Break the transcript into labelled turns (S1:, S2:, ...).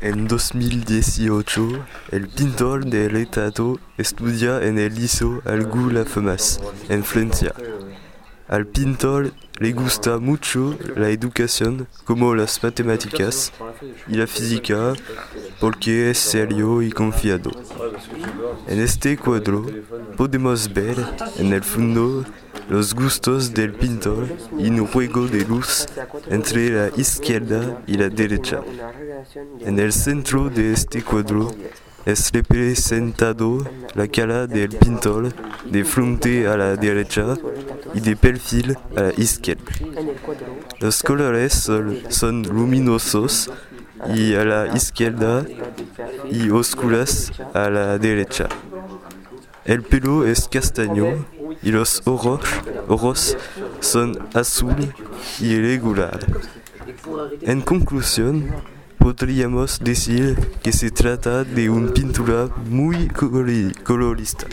S1: En 2018, el pintor de retrato estudia en el Liceo Algula Femas, en Francia. Al pintor le gusta mucho la educación como las matemáticas y la física porque es serio y confiado. En este cuadro podemos ver en el fondo los gustos del pintor y un juego de luz entre la izquierda y la derecha. En el centro de este cuadro es representado la cara del pintor de frente a la derecha y de perfil a la izquierda. Los colores son, luminosos y a la izquierda y oscuras a la derecha. El pelo es castaño y los ojos, ojos son azul y irregular. En conclusión, podríamos decir que se trata de una pintura muy colorista.